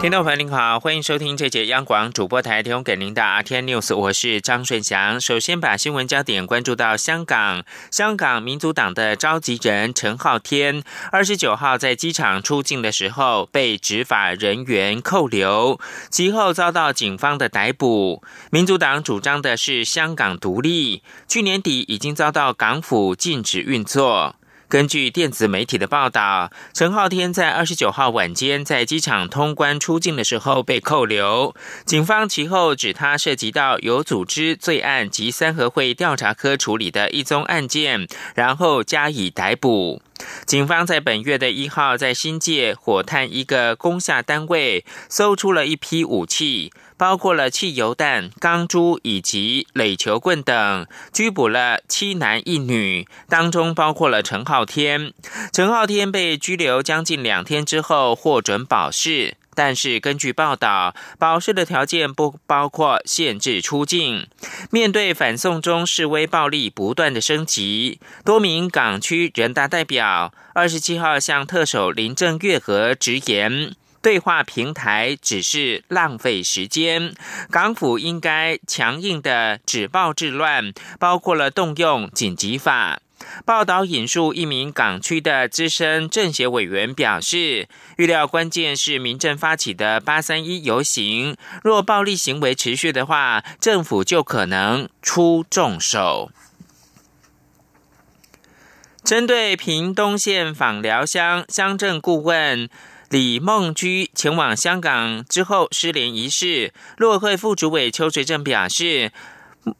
听众朋友您好，欢迎收听这节央广主播台提供给您的 RT News，我是张顺祥。首先把新闻焦点关注到香港，香港民族党的召集人陈浩天，二十九号在机场出境的时候被执法人员扣留，其后遭到警方的逮捕。民族党主张的是香港独立，去年底已经遭到港府禁止运作。根据电子媒体的报道，陈浩天在二十九号晚间在机场通关出境的时候被扣留。警方其后指他涉及到有组织罪案及三合会调查科处理的一宗案件，然后加以逮捕。警方在本月的一号在新界火炭一个工厦单位搜出了一批武器。包括了汽油弹、钢珠以及垒球棍等，拘捕了七男一女，当中包括了陈浩天。陈浩天被拘留将近两天之后获准保释，但是根据报道，保释的条件不包括限制出境。面对反送中示威暴力不断的升级，多名港区人大代表二十七号向特首林郑月娥直言。对话平台只是浪费时间，港府应该强硬的止暴制乱，包括了动用紧急法。报道引述一名港区的资深政协委员表示，预料关键是民政发起的八三一游行，若暴力行为持续的话，政府就可能出重手。针对屏东县访寮乡乡镇顾问。李梦居前往香港之后失联一事，陆委会副主委邱垂正表示。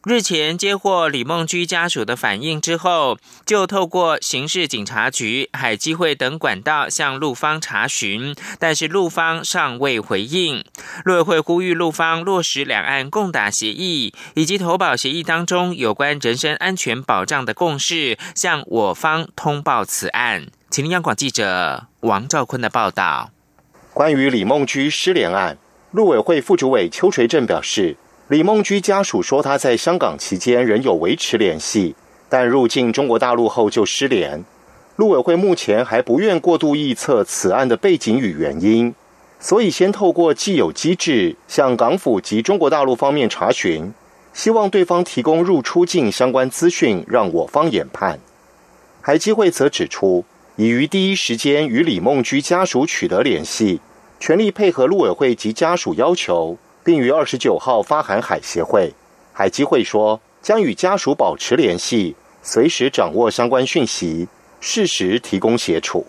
日前接获李梦居家属的反映之后，就透过刑事警察局、海基会等管道向陆方查询，但是陆方尚未回应。陆委会呼吁陆方落实两岸共打协议以及投保协议当中有关人身安全保障的共识，向我方通报此案。请央广记者王兆坤的报道。关于李梦居失联案，陆委会副主委邱垂正表示。李梦居家属说，他在香港期间仍有维持联系，但入境中国大陆后就失联。陆委会目前还不愿过度臆测此案的背景与原因，所以先透过既有机制向港府及中国大陆方面查询，希望对方提供入出境相关资讯，让我方研判。海基会则指出，已于第一时间与李梦居家属取得联系，全力配合陆委会及家属要求。并于二十九号发函海协会，海基会说将与家属保持联系，随时掌握相关讯息，适时提供协助。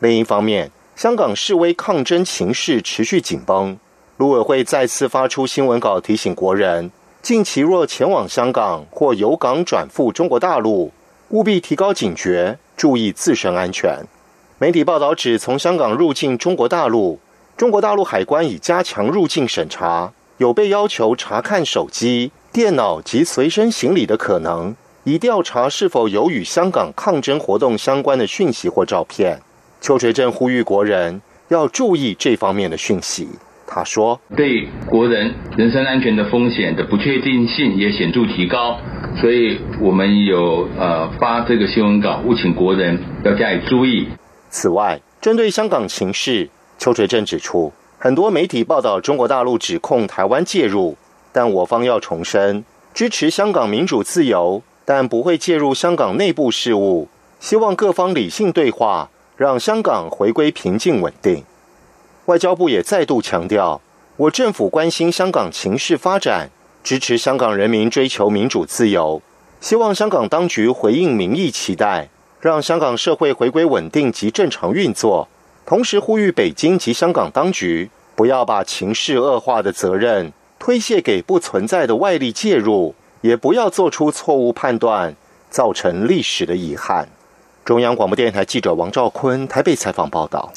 另一方面，香港示威抗争情势持续紧绷，陆委会再次发出新闻稿提醒国人，近期若前往香港或由港转赴中国大陆，务必提高警觉，注意自身安全。媒体报道指，从香港入境中国大陆。中国大陆海关已加强入境审查，有被要求查看手机、电脑及随身行李的可能，以调查是否有与香港抗争活动相关的讯息或照片。邱垂正呼吁国人要注意这方面的讯息。他说：“对国人人身安全的风险的不确定性也显著提高，所以我们有呃发这个新闻稿，务请国人要加以注意。此外，针对香港情势。”邱垂正指出，很多媒体报道中国大陆指控台湾介入，但我方要重申，支持香港民主自由，但不会介入香港内部事务。希望各方理性对话，让香港回归平静稳定。外交部也再度强调，我政府关心香港情势发展，支持香港人民追求民主自由，希望香港当局回应民意期待，让香港社会回归稳定及正常运作。同时呼吁北京及香港当局不要把情势恶化的责任推卸给不存在的外力介入，也不要做出错误判断，造成历史的遗憾。中央广播电台记者王兆坤台北采访报道。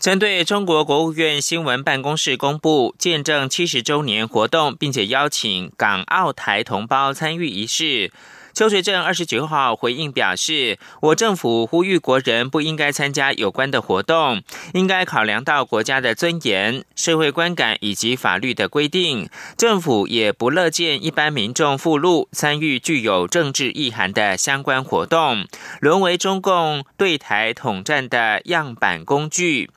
针对中国国务院新闻办公室公布见证七十周年活动，并且邀请港澳台同胞参与仪式。邱垂正二十九号回应表示，我政府呼吁国人不应该参加有关的活动，应该考量到国家的尊严、社会观感以及法律的规定。政府也不乐见一般民众附录参与具有政治意涵的相关活动，沦为中共对台统战的样板工具。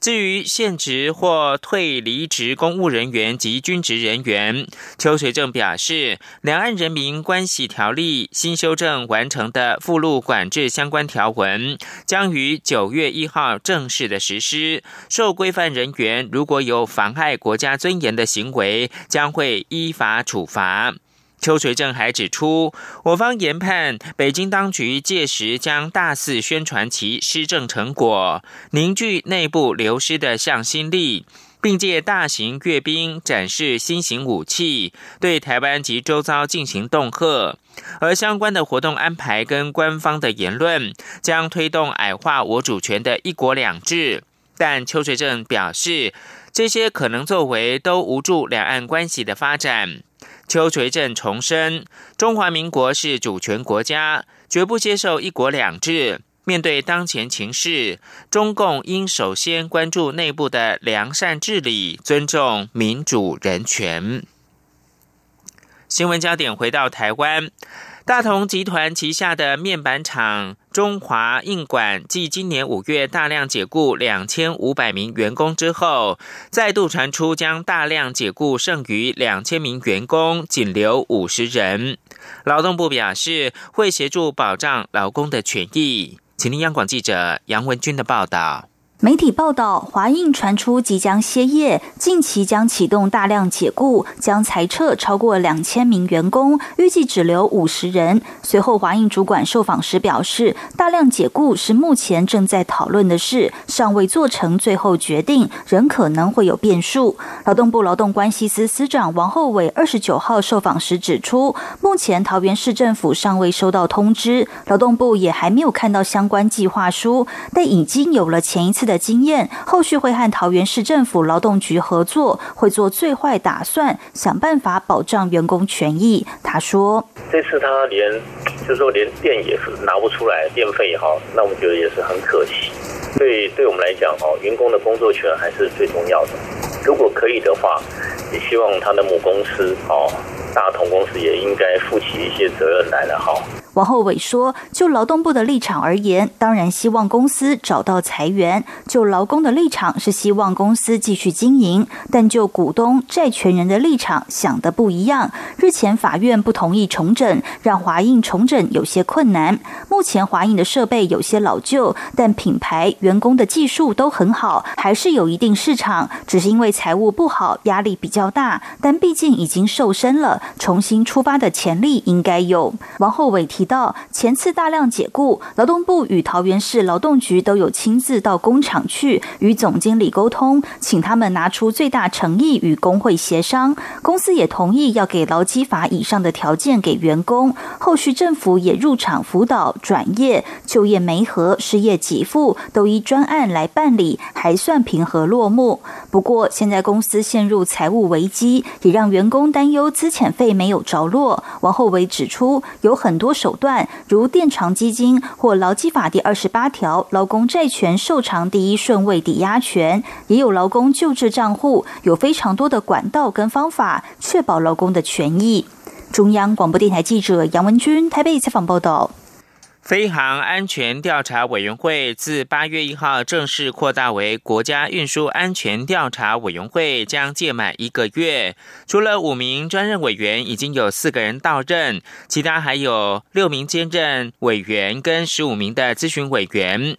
至于现职或退离职公务人员及军职人员，邱垂正表示，两岸人民关系条例新修正完成的附录管制相关条文，将于九月一号正式的实施。受规范人员如果有妨害国家尊严的行为，将会依法处罚。邱垂正还指出，我方研判，北京当局届时将大肆宣传其施政成果，凝聚内部流失的向心力，并借大型阅兵展示新型武器，对台湾及周遭进行恫吓。而相关的活动安排跟官方的言论，将推动矮化我主权的一国两制。但邱垂正表示，这些可能作为都无助两岸关系的发展。邱垂正重申，中华民国是主权国家，绝不接受一国两制。面对当前情势，中共应首先关注内部的良善治理，尊重民主人权。新闻焦点回到台湾。大同集团旗下的面板厂中华印管，继今年五月大量解雇两千五百名员工之后，再度传出将大量解雇剩余两千名员工，仅留五十人。劳动部表示会协助保障劳工的权益。请听央广记者杨文军的报道。媒体报道，华映传出即将歇业，近期将启动大量解雇，将裁撤超过两千名员工，预计只留五十人。随后，华映主管受访时表示，大量解雇是目前正在讨论的事，尚未做成最后决定，仍可能会有变数。劳动部劳动关系司司长王厚伟二十九号受访时指出，目前桃园市政府尚未收到通知，劳动部也还没有看到相关计划书，但已经有了前一次的。的经验，后续会和桃园市政府劳动局合作，会做最坏打算，想办法保障员工权益。他说：“这次他连，就是说连电也是拿不出来，电费也好，那我们觉得也是很可惜。对，对我们来讲，哦，员工的工作权还是最重要的。如果可以的话，也希望他的母公司，哦，大同公司也应该负起一些责任来了，哈。”王厚伟说：“就劳动部的立场而言，当然希望公司找到裁员；就劳工的立场是希望公司继续经营。但就股东、债权人的立场想的不一样。日前法院不同意重整，让华映重整有些困难。目前华映的设备有些老旧，但品牌、员工的技术都很好，还是有一定市场。只是因为财务不好，压力比较大。但毕竟已经瘦身了，重新出发的潜力应该有。”王厚伟提。提到前次大量解雇，劳动部与桃园市劳动局都有亲自到工厂去与总经理沟通，请他们拿出最大诚意与工会协商。公司也同意要给劳基法以上的条件给员工。后续政府也入场辅导转业、就业媒合、失业给付，都依专案来办理，还算平和落幕。不过现在公司陷入财务危机，也让员工担忧资遣费没有着落。王厚伟指出，有很多手。手段如垫偿基金或劳基法第二十八条劳工债权受偿第一顺位抵押权，也有劳工救治账户，有非常多的管道跟方法确保劳工的权益。中央广播电台记者杨文君台北采访报道。飞行安全调查委员会自八月一号正式扩大为国家运输安全调查委员会，将届满一个月。除了五名专任委员，已经有四个人到任，其他还有六名兼任委员跟十五名的咨询委员。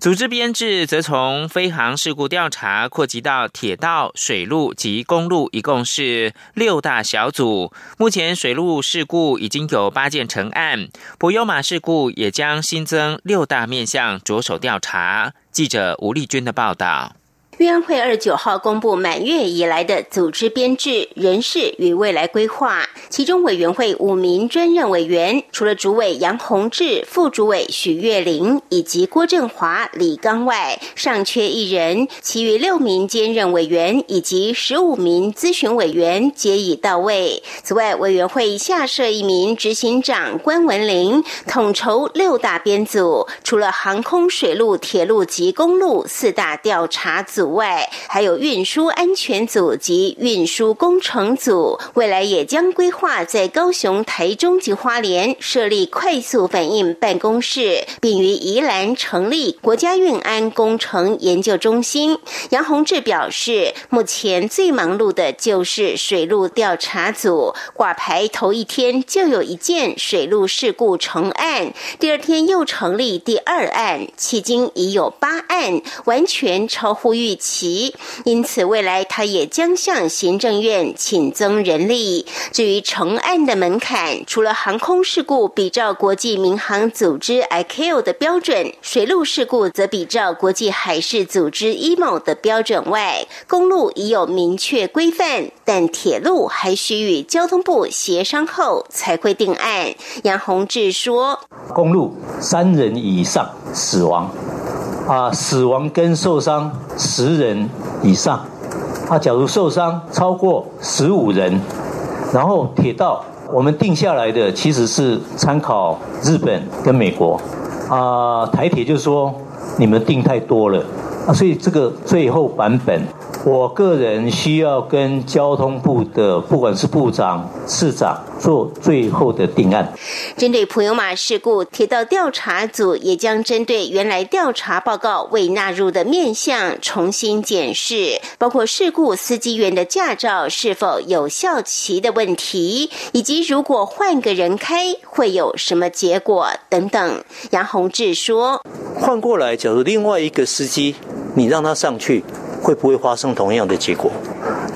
组织编制则从飞航事故调查扩及到铁道、水路及公路，一共是六大小组。目前水路事故已经有八件成案，博优马事故也将新增六大面向着手调查。记者吴丽君的报道。运安会二九号公布满月以来的组织编制、人事与未来规划，其中委员会五名专任委员，除了主委杨宏志、副主委许月玲以及郭振华、李刚外，尚缺一人。其余六名兼任委员以及十五名咨询委员皆已到位。此外，委员会下设一名执行长关文玲，统筹六大编组，除了航空、水路、铁路及公路四大调查组。外还有运输安全组及运输工程组，未来也将规划在高雄、台中及花莲设立快速反应办公室，并于宜兰成立国家运安工程研究中心。杨宏志表示，目前最忙碌的就是水路调查组，挂牌头一天就有一件水路事故成案，第二天又成立第二案，迄今已有八案，完全超乎预。其因此，未来他也将向行政院请增人力。至于成案的门槛，除了航空事故比照国际民航组织 ICAO 的标准，水路事故则比照国际海事组织 IMO 的标准外，公路已有明确规范，但铁路还需与交通部协商后才会定案。杨宏志说：“公路三人以上死亡。”啊，死亡跟受伤十十人以上，啊，假如受伤超过十五人，然后铁道我们定下来的其实是参考日本跟美国，啊，台铁就说你们定太多了，啊，所以这个最后版本。我个人需要跟交通部的，不管是部长、市长做最后的定案。针对普悠马事故，铁道调查组也将针对原来调查报告未纳入的面向重新检视，包括事故司机员的驾照是否有效期的问题，以及如果换个人开会有什么结果等等。杨宏志说：“换过来，假如另外一个司机，你让他上去。”会不会发生同样的结果？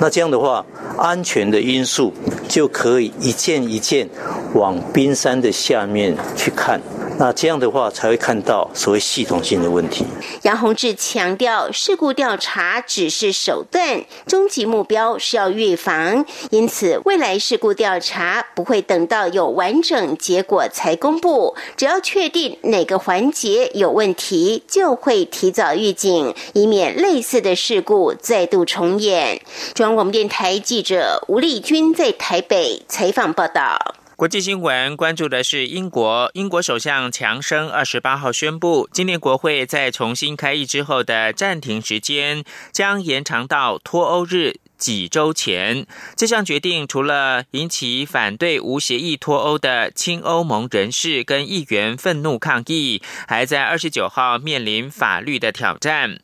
那这样的话，安全的因素就可以一件一件往冰山的下面去看。那这样的话，才会看到所谓系统性的问题。杨宏志强调，事故调查只是手段，终极目标是要预防。因此，未来事故调查不会等到有完整结果才公布，只要确定哪个环节有问题，就会提早预警，以免类似的事故再度重演。中央广播电台记者吴丽君在台北采访报道。国际新闻关注的是英国，英国首相强生二十八号宣布，今年国会在重新开议之后的暂停时间将延长到脱欧日。几周前，这项决定除了引起反对无协议脱欧的亲欧盟人士跟议员愤怒抗议，还在二十九号面临法律的挑战。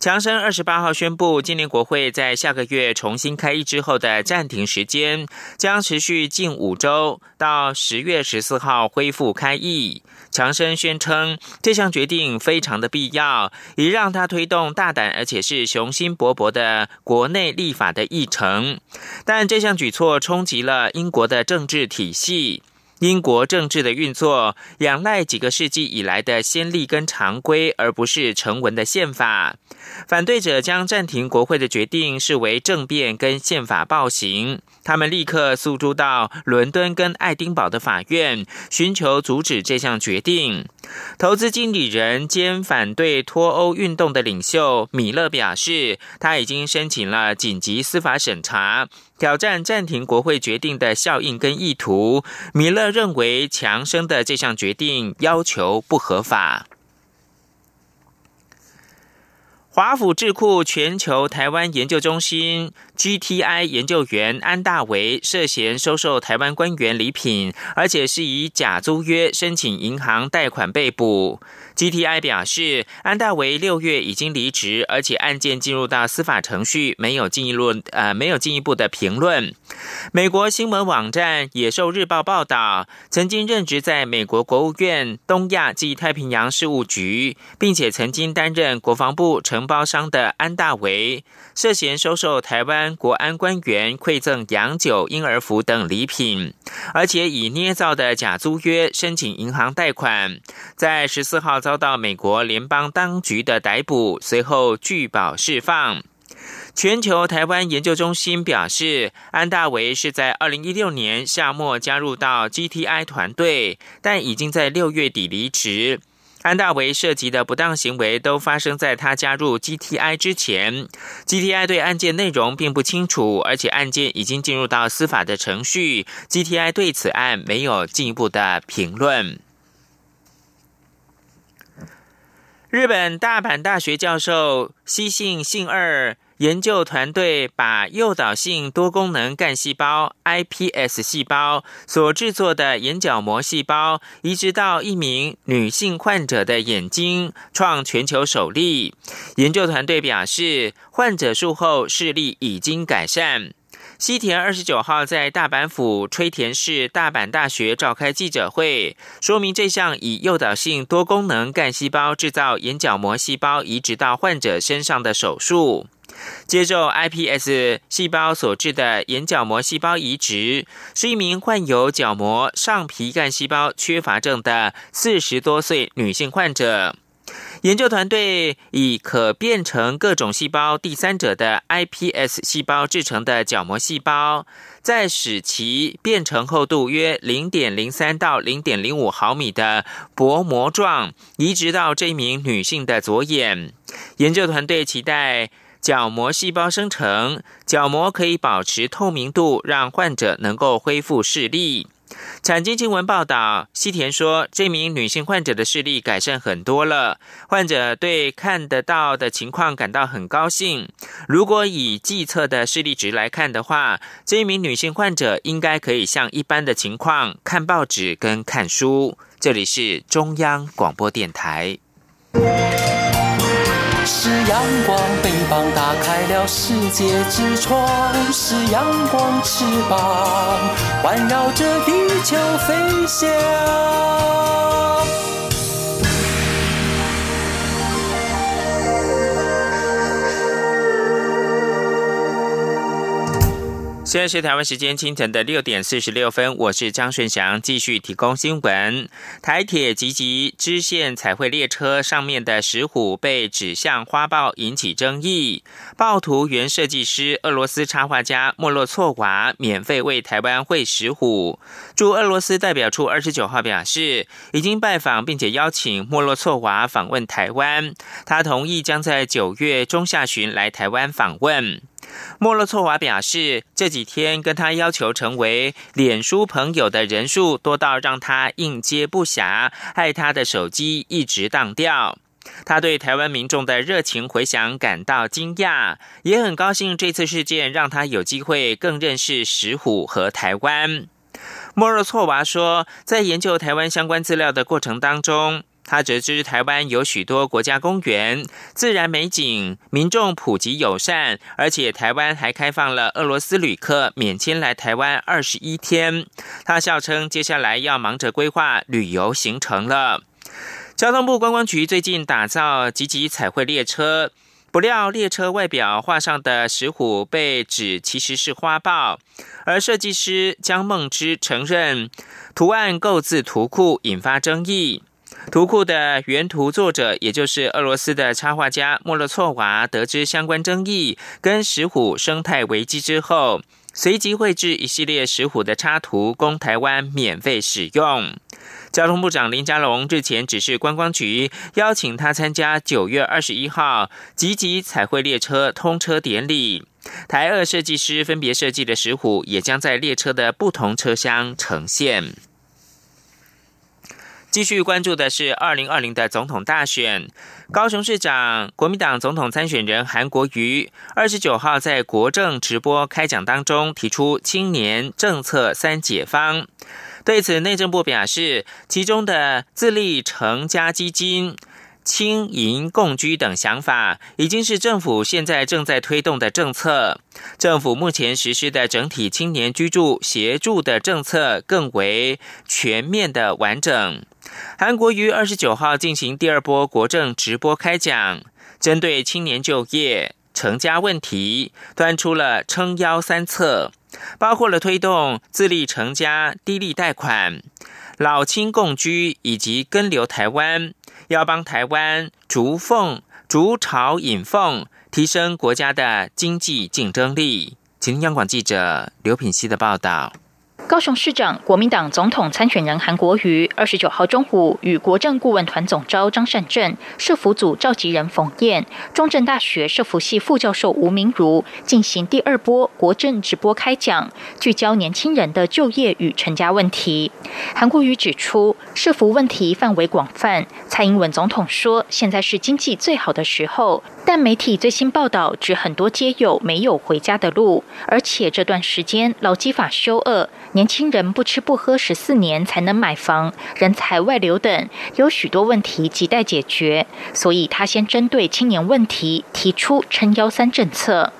强生二十八号宣布，今年国会在下个月重新开议之后的暂停时间将持续近五周，到十月十四号恢复开议。强生宣称，这项决定非常的必要，以让他推动大胆而且是雄心勃勃的国内立法的议程。但这项举措冲击了英国的政治体系。英国政治的运作仰赖几个世纪以来的先例跟常规，而不是成文的宪法。反对者将暂停国会的决定视为政变跟宪法暴行。他们立刻诉诸到伦敦跟爱丁堡的法院，寻求阻止这项决定。投资经理人兼反对脱欧运动的领袖米勒表示，他已经申请了紧急司法审查，挑战暂停国会决定的效应跟意图。米勒认为，强生的这项决定要求不合法。华府智库全球台湾研究中心 GTI 研究员安大为涉嫌收受台湾官员礼品，而且是以假租约申请银行贷款被捕。GTI 表示，安大为六月已经离职，而且案件进入到司法程序，没有进一步呃没有进一步的评论。美国新闻网站《野兽日报》报道，曾经任职在美国国务院东亚及太平洋事务局，并且曾经担任国防部承包商的安大为，涉嫌收受台湾。国安官员馈赠洋酒、婴儿服等礼品，而且以捏造的假租约申请银行贷款，在十四号遭到美国联邦当局的逮捕，随后拒保释放。全球台湾研究中心表示，安大维是在二零一六年夏末加入到 GTI 团队，但已经在六月底离职。安大为涉及的不当行为都发生在他加入 GTI 之前。GTI 对案件内容并不清楚，而且案件已经进入到司法的程序。GTI 对此案没有进一步的评论。日本大阪大学教授西信信二。研究团队把诱导性多功能干细胞 （iPS 细胞）所制作的眼角膜细胞移植到一名女性患者的眼睛，创全球首例。研究团队表示，患者术后视力已经改善。西田二十九号在大阪府吹田市大阪大学召开记者会，说明这项以诱导性多功能干细胞制造眼角膜细胞移植到患者身上的手术。接受 iPS 细胞所致的眼角膜细胞移植，是一名患有角膜上皮干细胞缺乏症的四十多岁女性患者。研究团队以可变成各种细胞第三者的 iPS 细胞制成的角膜细胞，再使其变成厚度约零点零三到零点零五毫米的薄膜状，移植到这名女性的左眼。研究团队期待。角膜细胞生成，角膜可以保持透明度，让患者能够恢复视力。产经新闻报道，西田说，这名女性患者的视力改善很多了，患者对看得到的情况感到很高兴。如果以计测的视力值来看的话，这名女性患者应该可以像一般的情况看报纸跟看书。这里是中央广播电台。是阳光，翅膀打开了世界之窗；是阳光，翅膀环绕着地球飞翔。现在是台湾时间清晨的六点四十六分，我是张顺祥，继续提供新闻。台铁及吉支线彩绘列车上面的石虎被指向花豹，引起争议。暴徒原设计师俄罗斯插画家莫洛措娃免费为台湾绘石虎。驻俄罗斯代表处二十九号表示，已经拜访并且邀请莫洛措娃访问台湾，他同意将在九月中下旬来台湾访问。莫洛措娃表示，这几天跟他要求成为脸书朋友的人数多到让他应接不暇，害他的手机一直当掉。他对台湾民众的热情回响感到惊讶，也很高兴这次事件让他有机会更认识石虎和台湾。莫洛措娃说，在研究台湾相关资料的过程当中。他得知台湾有许多国家公园，自然美景，民众普及友善，而且台湾还开放了俄罗斯旅客免签来台湾二十一天。他笑称，接下来要忙着规划旅游行程了。交通部观光局最近打造集集彩绘列车，不料列车外表画上的石虎被指其实是花豹，而设计师江梦之承认图案构字图库，引发争议。图库的原图作者，也就是俄罗斯的插画家莫洛措娃，得知相关争议跟石虎生态危机之后，随即绘制一系列石虎的插图，供台湾免费使用。交通部长林佳龙日前指示观光局，邀请他参加九月二十一号吉吉彩绘列车通车典礼。台二设计师分别设计的石虎，也将在列车的不同车厢呈现。继续关注的是二零二零的总统大选，高雄市长国民党总统参选人韩国瑜二十九号在国政直播开讲当中提出青年政策三解方，对此内政部表示，其中的自立成家基金。轻盈共居等想法，已经是政府现在正在推动的政策。政府目前实施的整体青年居住协助的政策更为全面的完整。韩国于二十九号进行第二波国政直播开讲，针对青年就业。成家问题，端出了撑腰三策，包括了推动自立成家、低利贷款、老亲共居以及跟留台湾，要帮台湾逐凤逐巢引凤，提升国家的经济竞争力。请央广记者刘品希的报道。高雄市长、国民党总统参选人韩国瑜二十九号中午与国政顾问团总召张善政、社福组召集人冯燕、中正大学社福系副教授吴明如进行第二波国政直播开讲，聚焦年轻人的就业与成家问题。韩国瑜指出，社福问题范围广泛。蔡英文总统说，现在是经济最好的时候。但媒体最新报道指，很多街友没有回家的路，而且这段时间劳基法修恶，年轻人不吃不喝十四年才能买房，人才外流等，有许多问题亟待解决。所以他先针对青年问题提出撑腰三政策。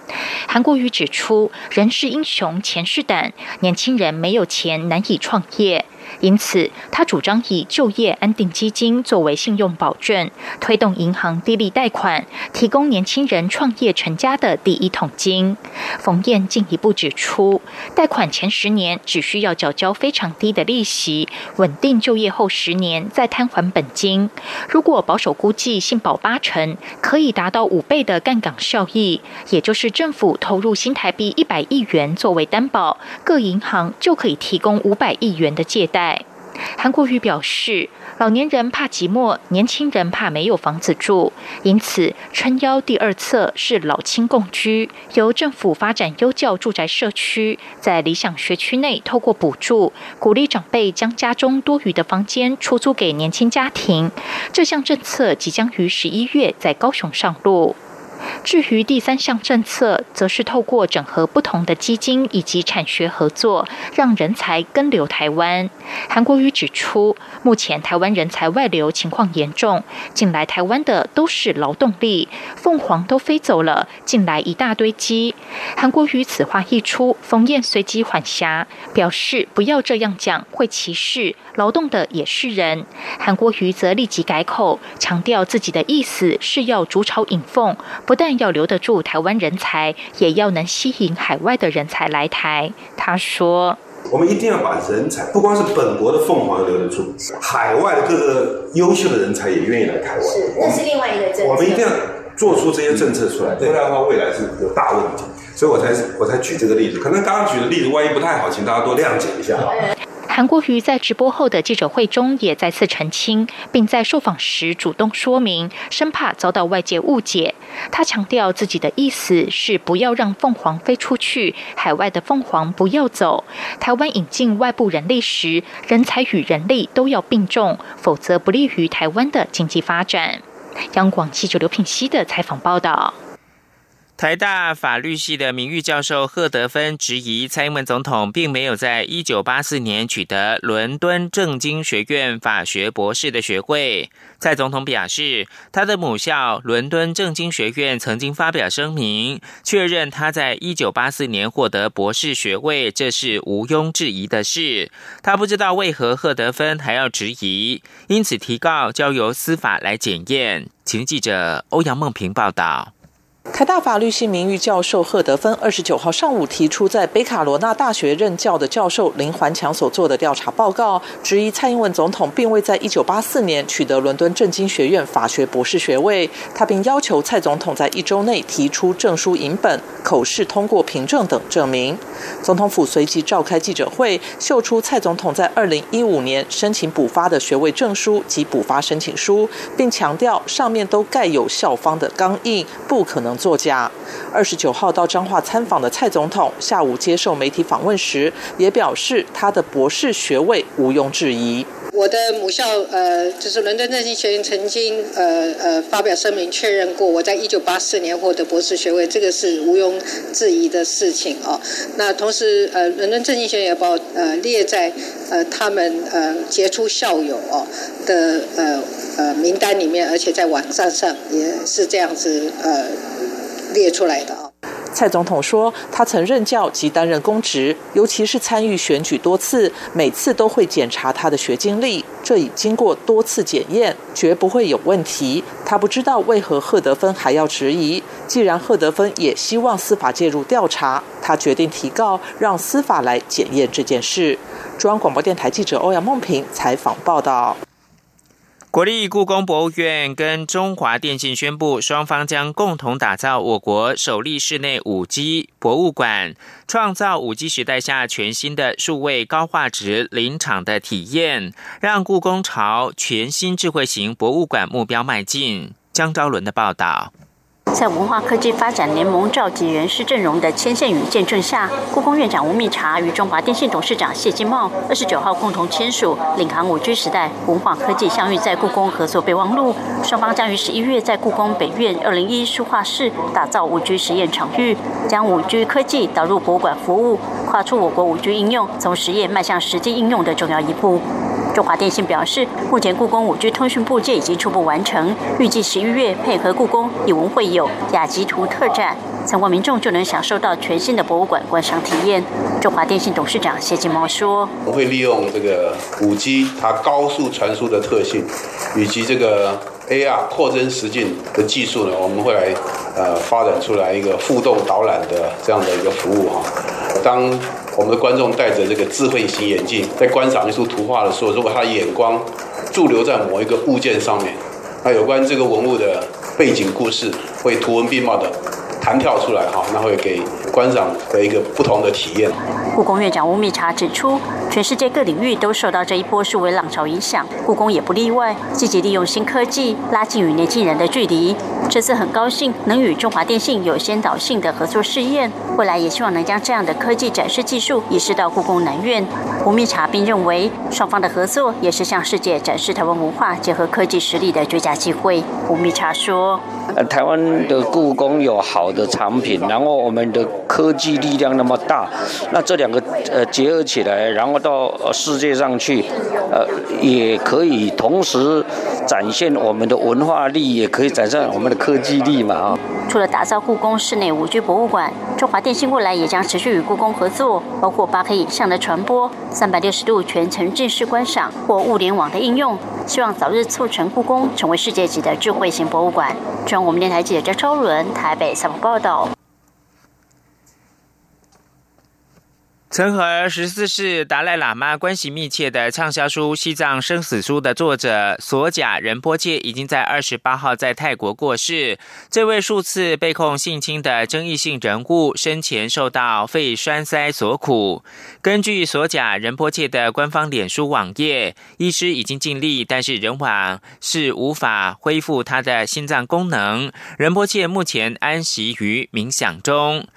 韩国瑜指出，人是英雄，钱是胆，年轻人没有钱难以创业。因此，他主张以就业安定基金作为信用保证，推动银行低利贷款，提供年轻人创业成家的第一桶金。冯燕进一步指出，贷款前十年只需要缴交非常低的利息，稳定就业后十年再摊还本金。如果保守估计信保八成，可以达到五倍的干港效益，也就是政府投入新台币一百亿元作为担保，各银行就可以提供五百亿元的借贷。韩国瑜表示，老年人怕寂寞，年轻人怕没有房子住，因此撑腰第二策是老青共居，由政府发展优教住宅社区，在理想学区内透过补助，鼓励长辈将家中多余的房间出租给年轻家庭。这项政策即将于十一月在高雄上路。至于第三项政策，则是透过整合不同的基金以及产学合作，让人才跟留台湾。韩国瑜指出，目前台湾人才外流情况严重，进来台湾的都是劳动力，凤凰都飞走了，进来一大堆鸡。韩国瑜此话一出，冯燕随即缓颊，表示不要这样讲，会歧视劳动的也是人。韩国瑜则立即改口，强调自己的意思是要逐巢引凤。不但要留得住台湾人才，也要能吸引海外的人才来台。他说：“我们一定要把人才，不光是本国的凤凰留得住，海外的各个优秀的人才也愿意来台湾。是，那是另外一个政策。我们一定要做出这些政策出来，不然的话，未来是有大问题。所以我才我才举这个例子。可能刚刚举的例子，万一不太好，请大家多谅解一下啊。”韩国瑜在直播后的记者会中也再次澄清，并在受访时主动说明，生怕遭到外界误解。他强调自己的意思是不要让凤凰飞出去，海外的凤凰不要走。台湾引进外部人力时，人才与人力都要并重，否则不利于台湾的经济发展。央广记者刘品熙的采访报道。台大法律系的名誉教授贺德芬质疑蔡英文总统并没有在一九八四年取得伦敦政经学院法学博士的学位。蔡总统表示，他的母校伦敦政经学院曾经发表声明，确认他在一九八四年获得博士学位，这是毋庸置疑的事。他不知道为何贺德芬还要质疑，因此提告交由司法来检验。请记者欧阳梦平报道。台大法律系名誉教授贺德芬二十九号上午提出，在北卡罗纳大学任教的教授林环强所做的调查报告，质疑蔡英文总统并未在一九八四年取得伦敦政经学院法学博士学位。他并要求蔡总统在一周内提出证书影本、口试通过凭证等证明。总统府随即召开记者会，秀出蔡总统在二零一五年申请补发的学位证书及补发申请书，并强调上面都盖有校方的钢印，不可能。作家二十九号到彰化参访的蔡总统，下午接受媒体访问时，也表示他的博士学位毋庸置疑。我的母校呃，就是伦敦政经学院曾经呃呃发表声明确认过，我在一九八四年获得博士学位，这个是毋庸置疑的事情哦。那同时呃，伦敦政经学院也把呃列在呃他们呃杰出校友哦的呃呃名单里面，而且在网站上也是这样子呃列出来的啊。蔡总统说，他曾任教及担任公职，尤其是参与选举多次，每次都会检查他的学经历，这已经过多次检验，绝不会有问题。他不知道为何贺德芬还要质疑。既然贺德芬也希望司法介入调查，他决定提告，让司法来检验这件事。中央广播电台记者欧阳梦平采访报道。国立故宫博物院跟中华电信宣布，双方将共同打造我国首例室内五 G 博物馆，创造五 G 时代下全新的数位高画质临场的体验，让故宫朝全新智慧型博物馆目标迈进。江昭伦的报道。在文化科技发展联盟召集人士阵容的牵线与见证下，故宫院长吴密察与中华电信董事长谢金茂二十九号共同签署领航五 G 时代文化科技相遇在故宫合作备忘录。双方将于十一月在故宫北院二零一书画室打造五 G 实验场域，将五 G 科技导入博物馆服务，跨出我国五 G 应用从实验迈向实际应用的重要一步。中华电信表示，目前故宫五 G 通讯部件已经初步完成，预计十一月配合故宫以文会友雅集图特展，参观民众就能享受到全新的博物馆观赏体验。中华电信董事长谢金茂说：“我会利用这个五 G 它高速传输的特性，以及这个 AR 扩增实境的技术呢，我们会来呃发展出来一个互动导览的这样的一个服务哈。当我们的观众戴着这个智慧型眼镜，在观赏一幅图画的时候，如果他的眼光驻留在某一个物件上面，那有关这个文物的背景故事会图文并茂的弹跳出来哈，那会给观赏的一个不同的体验。故宫院长吴密察指出，全世界各领域都受到这一波数位浪潮影响，故宫也不例外，积极利用新科技拉近与年轻人的距离。这次很高兴能与中华电信有先导性的合作试验，未来也希望能将这样的科技展示技术移师到故宫南院。吴密察并认为，双方的合作也是向世界展示台湾文化结合科技实力的最佳机会。吴密察说：“呃，台湾的故宫有好的产品，然后我们的科技力量那么大，那这两个呃结合起来，然后到世界上去，呃，也可以同时展现我们的文化力，也可以展现我们的科技力嘛啊。”除了打造故宫室内五 G 博物馆，中华电信未来也将持续与故宫合作，包括八 K 影像的传播、三百六十度全程正式观赏或物联网的应用，希望早日促成故宫成为世界级的智慧型博物馆。中央我们电台记者张超伦台北采访报道。曾和十四世达赖喇嘛关系密切的畅销书《西藏生死书》的作者索贾仁波切已经在二十八号在泰国过世。这位数次被控性侵的争议性人物生前受到肺栓塞所苦。根据索贾仁波切的官方脸书网页，医师已经尽力，但是仍往是无法恢复他的心脏功能。仁波切目前安息于冥想中。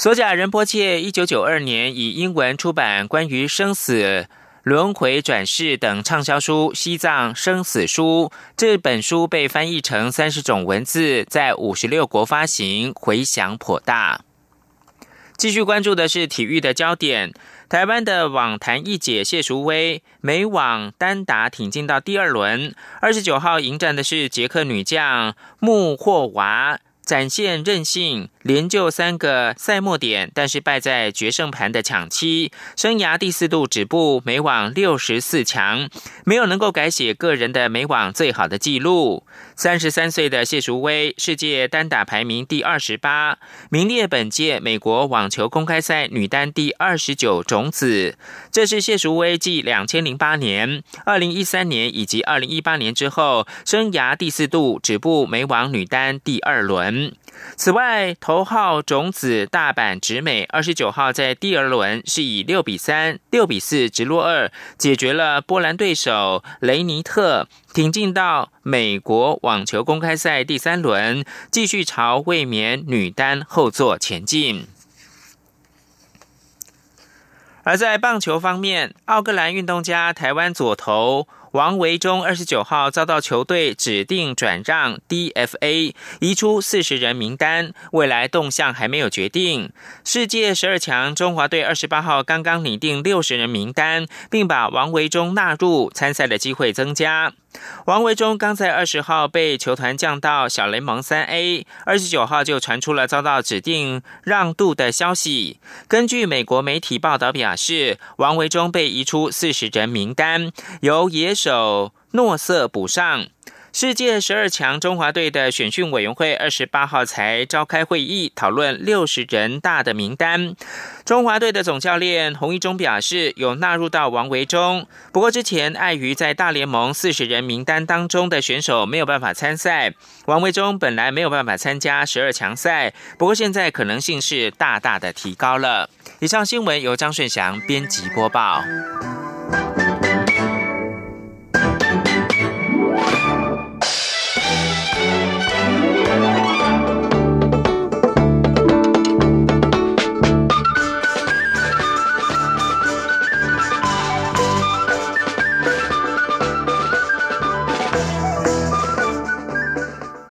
索贾仁波切一九九二年以英文出版关于生死、轮回转世等畅销书《西藏生死书》。这本书被翻译成三十种文字，在五十六国发行，回响颇大。继续关注的是体育的焦点。台湾的网坛一姐谢淑薇，美网单打挺进到第二轮，二十九号迎战的是捷克女将穆霍娃。展现韧性，连救三个赛末点，但是败在决胜盘的抢七，生涯第四度止步美网六十四强，没有能够改写个人的美网最好的纪录。三十三岁的谢淑薇，世界单打排名第二十八，名列本届美国网球公开赛女单第二十九种子。这是谢淑薇继两千零八年、二零一三年以及二零一八年之后，生涯第四度止步美网女单第二轮。此外，头号种子大阪直美二十九号在第二轮是以六比三、六比四直落二，解决了波兰对手雷尼特，挺进到美国网球公开赛第三轮，继续朝卫冕女单后座前进。而在棒球方面，奥克兰运动家台湾左投。王维忠二十九号遭到球队指定转让 DFA，移出四十人名单，未来动向还没有决定。世界十二强中华队二十八号刚刚拟定六十人名单，并把王维忠纳入参赛的机会增加。王维忠刚在二十号被球团降到小联盟三 A，二十九号就传出了遭到指定让渡的消息。根据美国媒体报道表示，王维忠被移出四十人名单，由野手诺瑟补上。世界十二强中华队的选训委员会二十八号才召开会议，讨论六十人大的名单。中华队的总教练洪一中表示，有纳入到王维忠。不过之前碍于在大联盟四十人名单当中的选手没有办法参赛，王维忠本来没有办法参加十二强赛。不过现在可能性是大大的提高了。以上新闻由张顺祥编辑播报。